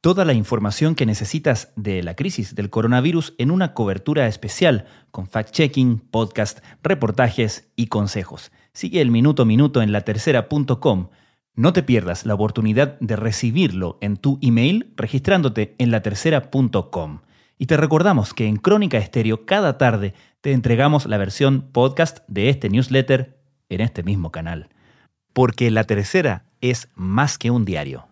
Toda la información que necesitas de la crisis del coronavirus en una cobertura especial con fact-checking, podcast, reportajes y consejos. Sigue el minuto a minuto en latercera.com. No te pierdas la oportunidad de recibirlo en tu email registrándote en latercera.com. Y te recordamos que en Crónica Estéreo cada tarde te entregamos la versión podcast de este newsletter en este mismo canal. Porque La Tercera es más que un diario.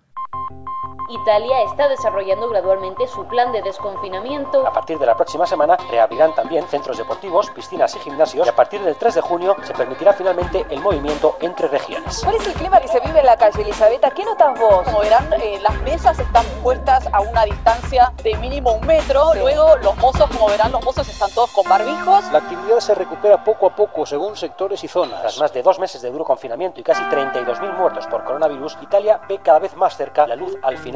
Italia está desarrollando gradualmente su plan de desconfinamiento. A partir de la próxima semana reabrirán también centros deportivos, piscinas y gimnasios y a partir del 3 de junio se permitirá finalmente el movimiento entre regiones. ¿Cuál es el clima que se vive en la calle, Elizabeth? ¿Qué notas vos? Como verán, eh, las mesas están puestas a una distancia de mínimo un metro. Luego los mozos, como verán, los mozos están todos con barbijos. La actividad se recupera poco a poco según sectores y zonas. Tras más de dos meses de duro confinamiento y casi 32.000 muertos por coronavirus, Italia ve cada vez más cerca la luz al final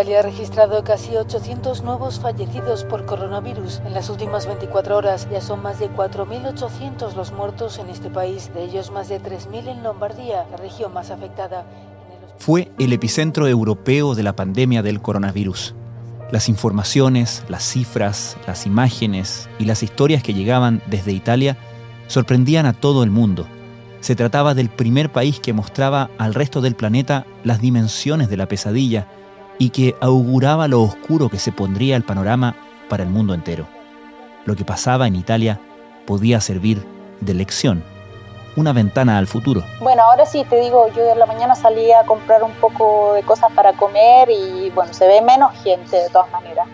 Italia ha registrado casi 800 nuevos fallecidos por coronavirus. En las últimas 24 horas ya son más de 4.800 los muertos en este país, de ellos más de 3.000 en Lombardía, la región más afectada. Fue el epicentro europeo de la pandemia del coronavirus. Las informaciones, las cifras, las imágenes y las historias que llegaban desde Italia sorprendían a todo el mundo. Se trataba del primer país que mostraba al resto del planeta las dimensiones de la pesadilla y que auguraba lo oscuro que se pondría el panorama para el mundo entero. Lo que pasaba en Italia podía servir de lección, una ventana al futuro. Bueno, ahora sí, te digo, yo de la mañana salí a comprar un poco de cosas para comer y bueno, se ve menos gente de todas maneras.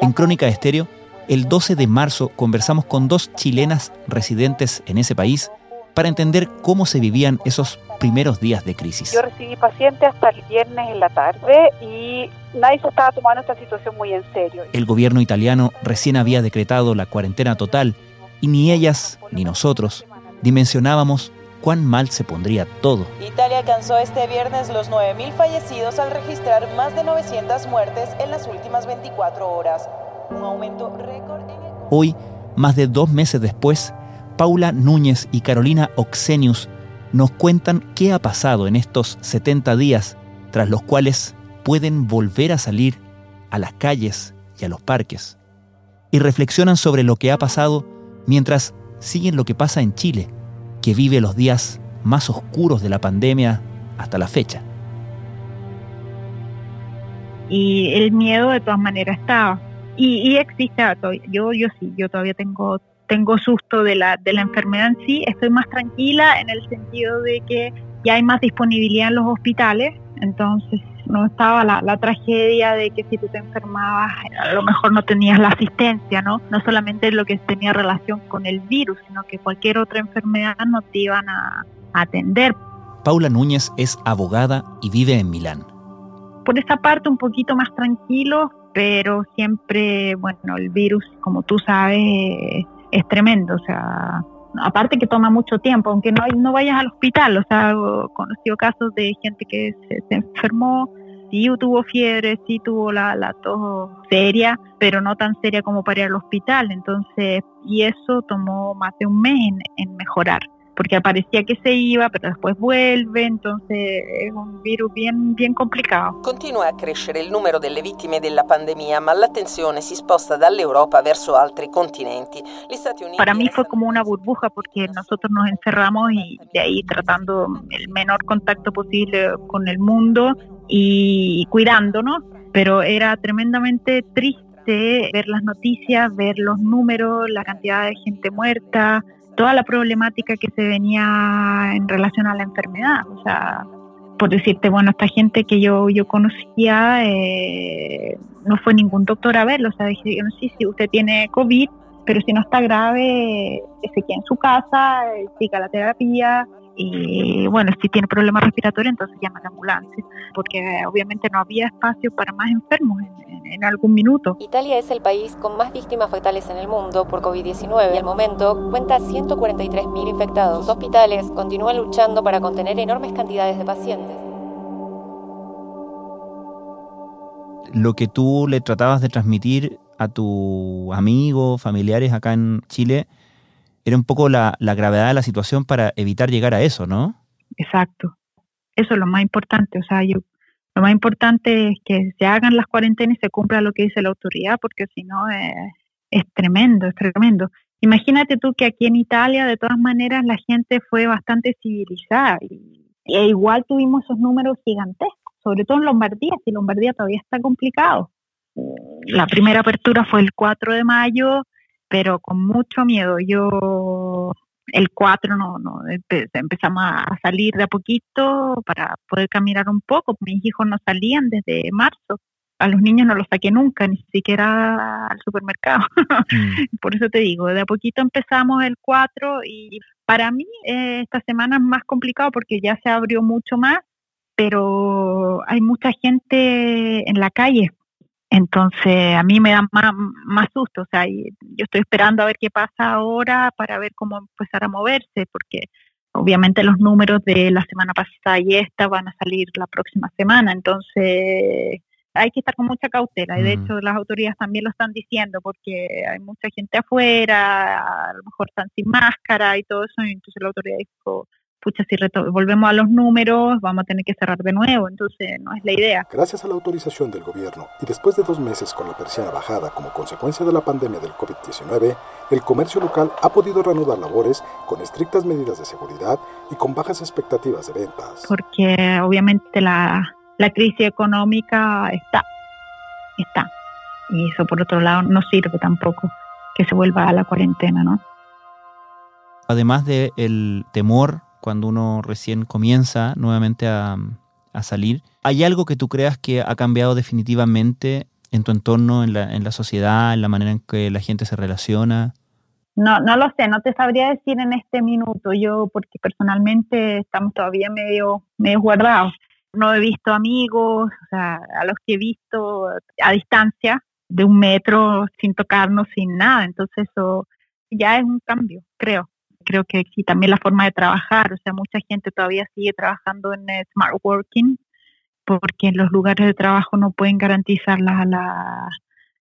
En, en Crónica Estéreo, el 12 de marzo conversamos con dos chilenas residentes en ese país para entender cómo se vivían esos primeros días de crisis. Yo recibí pacientes hasta el viernes en la tarde y nadie se estaba tomando esta situación muy en serio. El gobierno italiano recién había decretado la cuarentena total y ni ellas ni nosotros dimensionábamos cuán mal se pondría todo. Italia alcanzó este viernes los 9.000 fallecidos al registrar más de 900 muertes en las últimas 24 horas, un aumento récord en el... Hoy, más de dos meses después, Paula Núñez y Carolina Oxenius nos cuentan qué ha pasado en estos 70 días, tras los cuales pueden volver a salir a las calles y a los parques. Y reflexionan sobre lo que ha pasado mientras siguen lo que pasa en Chile, que vive los días más oscuros de la pandemia hasta la fecha. Y el miedo de todas maneras estaba. Y, y existe, yo, yo sí, yo todavía tengo tengo susto de la, de la enfermedad en sí, estoy más tranquila en el sentido de que ya hay más disponibilidad en los hospitales, entonces no estaba la, la, tragedia de que si tú te enfermabas a lo mejor no tenías la asistencia, ¿no? No solamente lo que tenía relación con el virus, sino que cualquier otra enfermedad no te iban a, a atender. Paula Núñez es abogada y vive en Milán. Por esa parte un poquito más tranquilo, pero siempre, bueno, el virus, como tú sabes, es tremendo, o sea, aparte que toma mucho tiempo, aunque no, no vayas al hospital, o sea, he conocido casos de gente que se, enfermó, sí tuvo fiebre, sí tuvo la, la tos seria, pero no tan seria como para ir al hospital, entonces, y eso tomó más de un mes en mejorar porque aparecía que se iba, pero después vuelve, entonces es un virus bien, bien complicado. Continua a crescere il numero delle vittime della pandemia, ma l'attenzione si sposta dall'Europa verso altri continenti. Gli Stati Uniti Para mí fue como una burbuja porque nosotros nos encerramos y de ahí tratando el menor contacto posible con el mundo y cuidándonos, pero era tremendamente triste ver las noticias, ver los números, la cantidad de gente muerta, toda la problemática que se venía en relación a la enfermedad. O sea, por decirte, bueno, esta gente que yo, yo conocía eh, no fue ningún doctor a verlo. O sea, dijeron, sí, sí, usted tiene COVID, pero si no está grave, se queda en su casa, siga la terapia y bueno, si tiene problemas respiratorios, entonces llama a la ambulancia, porque obviamente no había espacio para más enfermos en, en, algún minuto. Italia es el país con más víctimas fatales en el mundo por COVID-19 y al momento cuenta 143.000 infectados. Los hospitales continúan luchando para contener enormes cantidades de pacientes. Lo que tú le tratabas de transmitir a tu amigo, familiares acá en Chile, era un poco la, gravedad de la situación para evitar llegar a eso, ¿no? Exacto. Eso es lo más importante. O sea, yo, lo más importante es que se hagan las cuarentenas y se cumpla lo que dice la autoridad, porque si no es, es tremendo, es tremendo. Imagínate tú que aquí en Italia, de todas maneras, la gente fue bastante civilizada y, e igual tuvimos esos números gigantescos, sobre todo en Lombardía, si Lombardía todavía está complicado. La primera apertura fue el 4 de mayo, pero con mucho miedo. Yo el 4 no, no empezamos a salir de a poquito para poder caminar un poco. Mis hijos no salían desde marzo. A los niños no los saqué nunca, ni siquiera al supermercado. Mm. Por eso te digo, de a poquito empezamos el 4 y para mí eh, esta semana es más complicado porque ya se abrió mucho más, pero hay mucha gente en la calle entonces, a mí me da más, más susto, o sea, yo estoy esperando a ver qué pasa ahora para ver cómo empezar a moverse, porque obviamente los números de la semana pasada y esta van a salir la próxima semana, entonces hay que estar con mucha cautela y de hecho las autoridades también lo están diciendo porque hay mucha gente afuera, a lo mejor están sin máscara y todo eso, y entonces la autoridad dijo, pucha, si volvemos a los números, vamos a tener que cerrar de nuevo, entonces no es la idea. Gracias a la autorización del gobierno y después de dos meses con la persiana bajada como consecuencia de la pandemia del COVID-19, el comercio local ha podido reanudar labores con estrictas medidas de seguridad y con bajas expectativas de ventas. Porque obviamente la, la crisis económica está, está. Y eso por otro lado no sirve tampoco que se vuelva a la cuarentena, ¿no? Además del temor cuando uno recién comienza nuevamente a, salir. ¿Hay algo que tú creas que ha cambiado definitivamente en tu entorno, en la, en la sociedad, en la manera en que la gente se relaciona? No, no lo sé, no te sabría decir en este minuto yo, porque personalmente estamos todavía medio, medio guardados. No he visto amigos, o sea, a los que he visto a distancia de un metro, sin tocarnos, sin nada. Entonces eso ya es un cambio, creo creo que sí, también la forma de trabajar, o sea, mucha gente todavía sigue trabajando en smart working porque en los lugares de trabajo no pueden garantizar la, la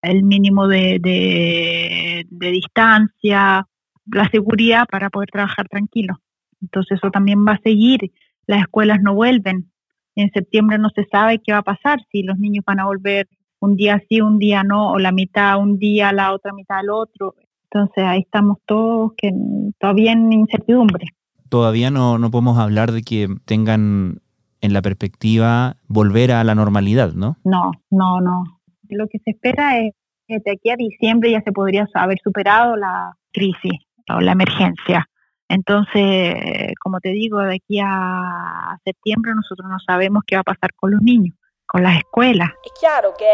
el mínimo de, de, distancia, la seguridad para poder trabajar tranquilo. Entonces eso también va a seguir. Las escuelas no vuelven. En septiembre no se sabe qué va a pasar, si los niños van a volver un día sí, un día no, o la mitad un día, la otra mitad al otro. Entonces ahí estamos todos que todavía en incertidumbre. Todavía no, no podemos hablar de que tengan en la perspectiva volver a la normalidad, ¿no? No, no, no. Lo que se espera es que de aquí a diciembre ya se podría haber superado la crisis o la emergencia. Entonces, como te digo, de aquí a septiembre nosotros no sabemos qué va a pasar con los niños, con las escuelas. Es claro que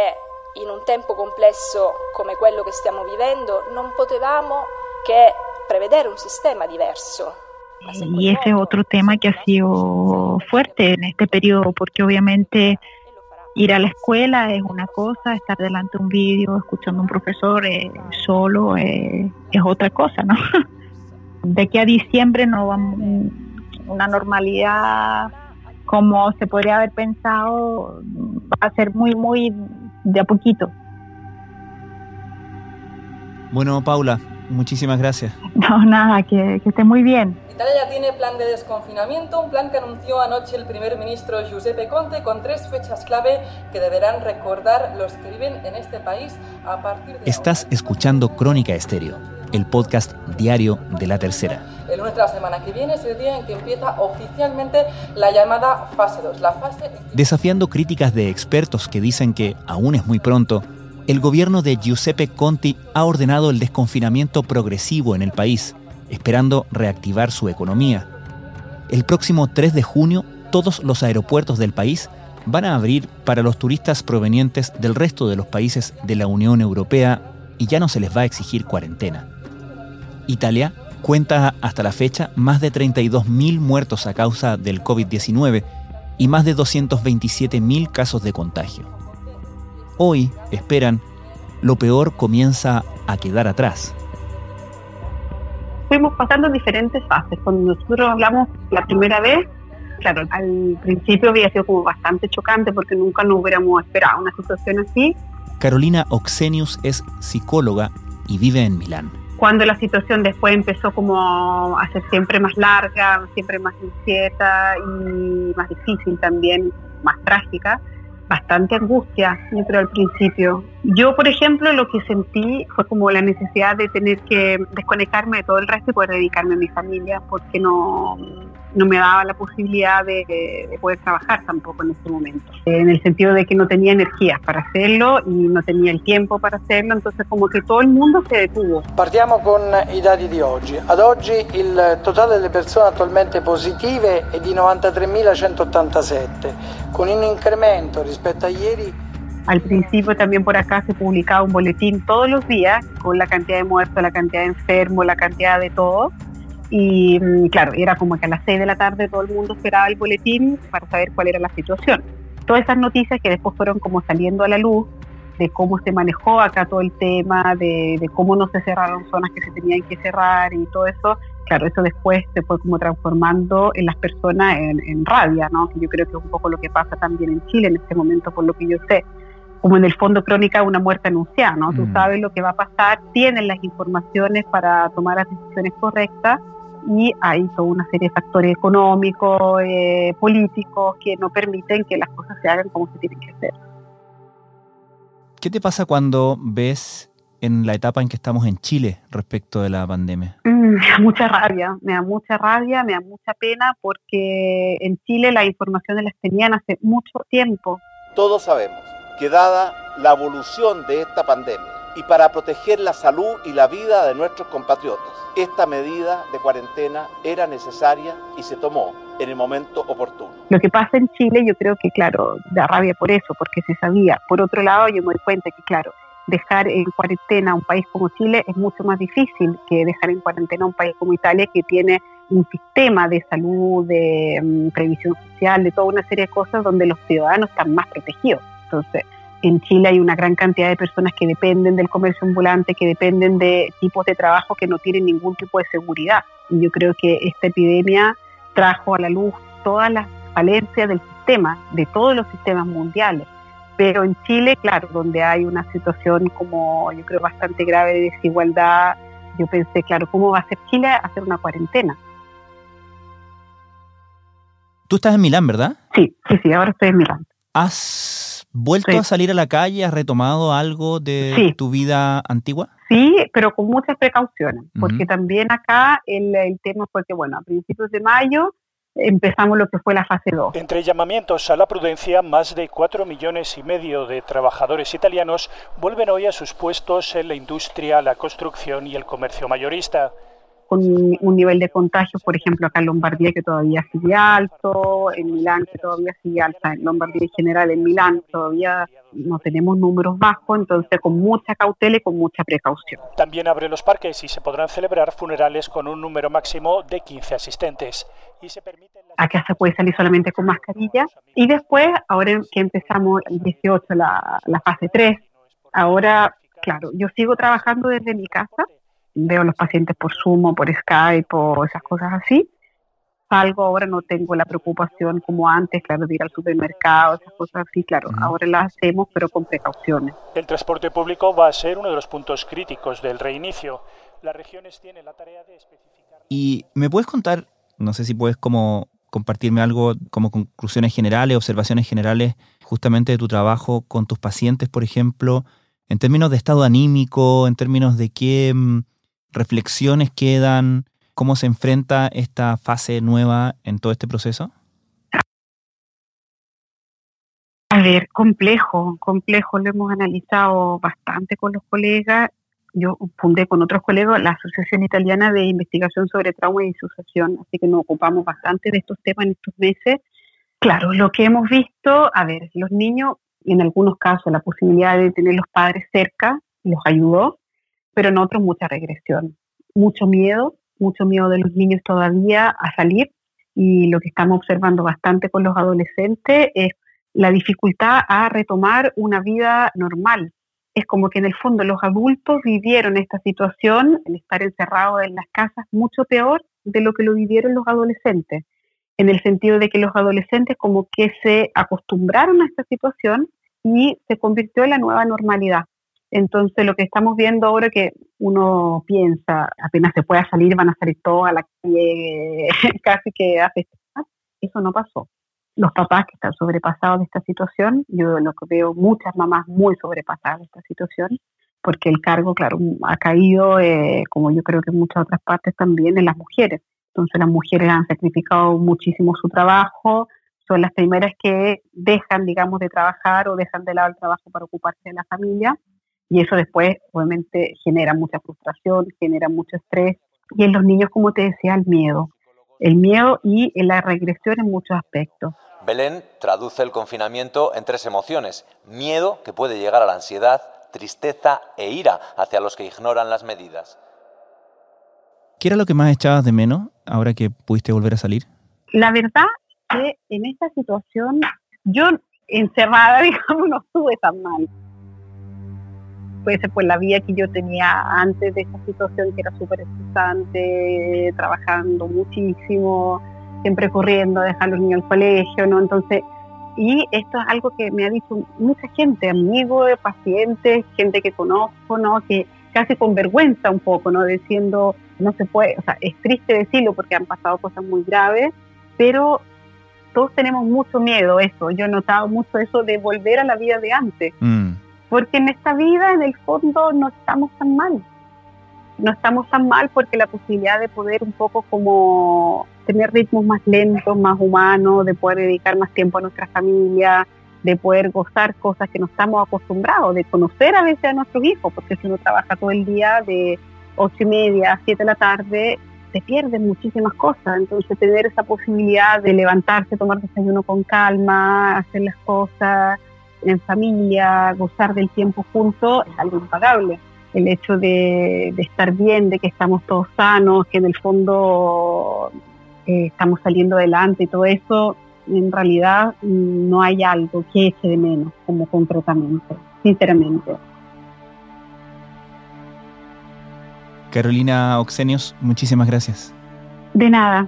in un tempo complesso come quello che stiamo vivendo, non potevamo che prevedere un sistema diverso. Y ese es otro tema que ha sido fuerte en este periodo, porque obviamente ir a la escuela es una cosa, estar delante de un vídeo, escuchando a un profesor eh, solo eh, es otra cosa, ¿no? De aquí a diciembre no vamos una normalidad como se podría haber pensado, va a ser muy, muy de a poquito. Bueno, Paula, muchísimas gracias. No, nada, que, que esté muy bien. Italia ya tiene plan de desconfinamiento, un plan que anunció anoche el primer ministro Giuseppe Conte con tres fechas clave que deberán recordar los que viven en este país a partir de... Estás escuchando Crónica Estéreo, el podcast diario de La Tercera. La semana que viene es el día en que empieza oficialmente la llamada fase 2, la fase... Desafiando críticas de expertos que dicen que aún es muy pronto, el gobierno de Giuseppe Conte ha ordenado el desconfinamiento progresivo en el país esperando reactivar su economía. El próximo 3 de junio, todos los aeropuertos del país van a abrir para los turistas provenientes del resto de los países de la Unión Europea y ya no se les va a exigir cuarentena. Italia cuenta hasta la fecha más de 32.000 muertos a causa del COVID-19 y más de 227.000 casos de contagio. Hoy, esperan, lo peor comienza a quedar atrás. Fuimos pasando diferentes fases. Cuando nosotros hablamos la primera vez, claro, al principio había sido como bastante chocante porque nunca nos hubiéramos esperado una situación así. Carolina Oxenius es psicóloga y vive en Milán cuando la situación después empezó como a ser siempre más larga, siempre más incierta y más difícil también, más trágica, bastante angustia, yo creo al principio. Yo, por ejemplo, lo que sentí fue como la necesidad de tener que desconectarme de todo el resto y poder dedicarme a mi familia, porque no, no me daba la posibilidad de, poder trabajar tampoco en ese momento, en el sentido de que no tenía energía para hacerlo y no tenía el tiempo para hacerlo, entonces como que todo el mundo se detuvo. Partiamo con i dati di oggi. Ad oggi il totale delle persone attualmente positive è di 93.187, con un incremento rispetto a ieri al principio también por acá se publicaba un boletín todos los días con la cantidad de muertos, la cantidad de enfermos, la cantidad de todo. Y mm, claro, era como que a las 6 de la tarde todo el mundo esperaba el boletín para saber cuál era la situación. Todas esas noticias que después fueron como saliendo a la luz de cómo se manejó acá todo el tema, de, cómo no se cerraron zonas que se tenían que cerrar y todo eso, claro, eso después se fue como transformando en las personas en, rabia, ¿no? Que yo creo que es un poco lo que pasa también en Chile en este momento, por lo que yo sé como en el fondo crónica de una muerte anunciada, ¿no? Tú mm. sabes lo que va a pasar, tienes las informaciones para tomar las decisiones correctas y hay toda una serie de factores económicos, eh, políticos, que no permiten que las cosas se hagan como se tienen que hacer. ¿Qué te pasa cuando ves en la etapa en que estamos en Chile respecto de la pandemia? Mm, me da mucha rabia, me da mucha rabia, me da mucha pena porque en Chile las informaciones las tenían hace mucho tiempo. Todos sabemos que dada la evolución de esta pandemia y para proteger la salud y la vida de nuestros compatriotas, esta medida de cuarentena era necesaria y se tomó en el momento oportuno. Lo que pasa en Chile yo creo que, claro, da rabia por eso, porque se sabía. Por otro lado, yo me doy cuenta que, claro, dejar en cuarentena a un país como Chile es mucho más difícil que dejar en cuarentena a un país como Italia que tiene un sistema de salud, de mm, previsión social, de toda una serie de cosas donde los ciudadanos están más protegidos. Entonces, en Chile hay una gran cantidad de personas que dependen del comercio ambulante, que dependen de tipos de trabajo que no tienen ningún tipo de seguridad. Y yo creo que esta epidemia trajo a la luz todas las falencias del sistema, de todos los sistemas mundiales. Pero en Chile, claro, donde hay una situación como yo creo bastante grave de desigualdad, yo pensé, claro, ¿cómo va a ser Chile hacer una cuarentena? Tú estás en Milán, ¿verdad? Sí, sí, sí, ahora estoy en Milán. ¿Has vuelto a salir a la calle? ¿Has retomado algo de tu vida antigua? Sí, pero con muchas precauciones, porque también acá el, el, tema fue que, bueno, a principios de mayo empezamos lo que fue la fase 2. Entre llamamientos a la prudencia, más de 4 millones y medio de trabajadores italianos vuelven hoy a sus puestos en la industria, la construcción y el comercio mayorista con un nivel de contagio, por ejemplo, acá en Lombardía que todavía sigue alto, en Milán que todavía sigue alta, en Lombardía en general, en Milán todavía no tenemos números bajos, entonces con mucha cautela y con mucha precaución. También abre los parques y se podrán celebrar funerales con un número máximo de 15 asistentes. Y se Acá se puede salir solamente con mascarilla y después, ahora que empezamos el 18, la, la fase 3, ahora, claro, yo sigo trabajando desde mi casa veo a los pacientes por Zoom o por Skype o esas cosas así. Salgo ahora, no tengo la preocupación como antes, claro, de ir al supermercado, esas cosas así, claro, ahora las hacemos, pero con precauciones. El transporte público va a ser uno de los puntos críticos del reinicio. Las regiones tienen la tarea de especificar. ¿Y me puedes contar, no sé si puedes como compartirme algo como conclusiones generales, observaciones generales justamente de tu trabajo con tus pacientes, por ejemplo, en términos de estado anímico, en términos de qué mm, reflexiones quedan? ¿Cómo se enfrenta esta fase nueva en todo este proceso? A ver, complejo, complejo, lo hemos analizado bastante con los colegas. Yo fundé con otros colegas la Asociación Italiana de Investigación sobre Trauma y Disociación, así que nos ocupamos bastante de estos temas en estos meses. Claro, lo que hemos visto, a ver, los niños, en algunos casos, la posibilidad de tener los padres cerca los ayudó, pero en otros mucha regresión, mucho miedo, mucho miedo de los niños todavía a salir y lo que estamos observando bastante con los adolescentes es la dificultad a retomar una vida normal. Es como que en el fondo los adultos vivieron esta situación, el estar encerrados en las casas, mucho peor de lo que lo vivieron los adolescentes, en el sentido de que los adolescentes como que se acostumbraron a esta situación y se convirtió en la nueva normalidad. Entonces, lo que estamos viendo ahora que uno piensa, apenas se pueda salir, van a salir todos a la calle, casi que a festejar. Eso no pasó. Los papás que están sobrepasados de esta situación, yo lo que veo muchas mamás muy sobrepasadas de esta situación, porque el cargo, claro, ha caído, eh, como yo creo que en muchas otras partes también, en las mujeres. Entonces, las mujeres han sacrificado muchísimo su trabajo, son las primeras que dejan, digamos, de trabajar o dejan de lado el trabajo para ocuparse de la familia y eso después obviamente genera mucha frustración, genera mucho estrés y en los niños, como te decía, el miedo, el miedo y la regresión en muchos aspectos. Belén traduce el confinamiento en tres emociones, miedo que puede llegar a la ansiedad, tristeza e ira hacia los que ignoran las medidas. ¿Qué era lo que más echabas de menos ahora que pudiste volver a salir? La verdad que en esta situación yo encerrada, digamos, no estuve tan mal ser pues la vida que yo tenía antes de esta situación que era súper estresante, trabajando muchísimo, siempre corriendo dejar a los niños al colegio, ¿no? Entonces, y esto es algo que me ha dicho mucha gente, amigos, pacientes, gente que conozco, ¿no? Que casi con vergüenza un poco, ¿no? Diciendo, no se puede, o sea, es triste decirlo porque han pasado cosas muy graves, pero todos tenemos mucho miedo, eso. Yo he notado mucho eso de volver a la vida de antes. Mm porque en esta vida, en el fondo, no estamos tan mal. No estamos tan mal porque la posibilidad de poder un poco como tener ritmos más lentos, más humanos, de poder dedicar más tiempo a nuestra familia, de poder gozar cosas que no estamos acostumbrados, de conocer a veces a nuestros hijos, porque si uno trabaja todo el día de ocho y media a siete de la tarde, se pierden muchísimas cosas. Entonces tener esa posibilidad de levantarse, tomar desayuno con calma, hacer las cosas, en familia, gozar del tiempo juntos, es algo impagable. El hecho de, estar bien, de que estamos todos sanos, que en el fondo eh, estamos saliendo adelante y todo eso, en realidad mm, no hay algo que eche de menos como concretamente, sinceramente. Carolina Oxenios, muchísimas gracias. De nada.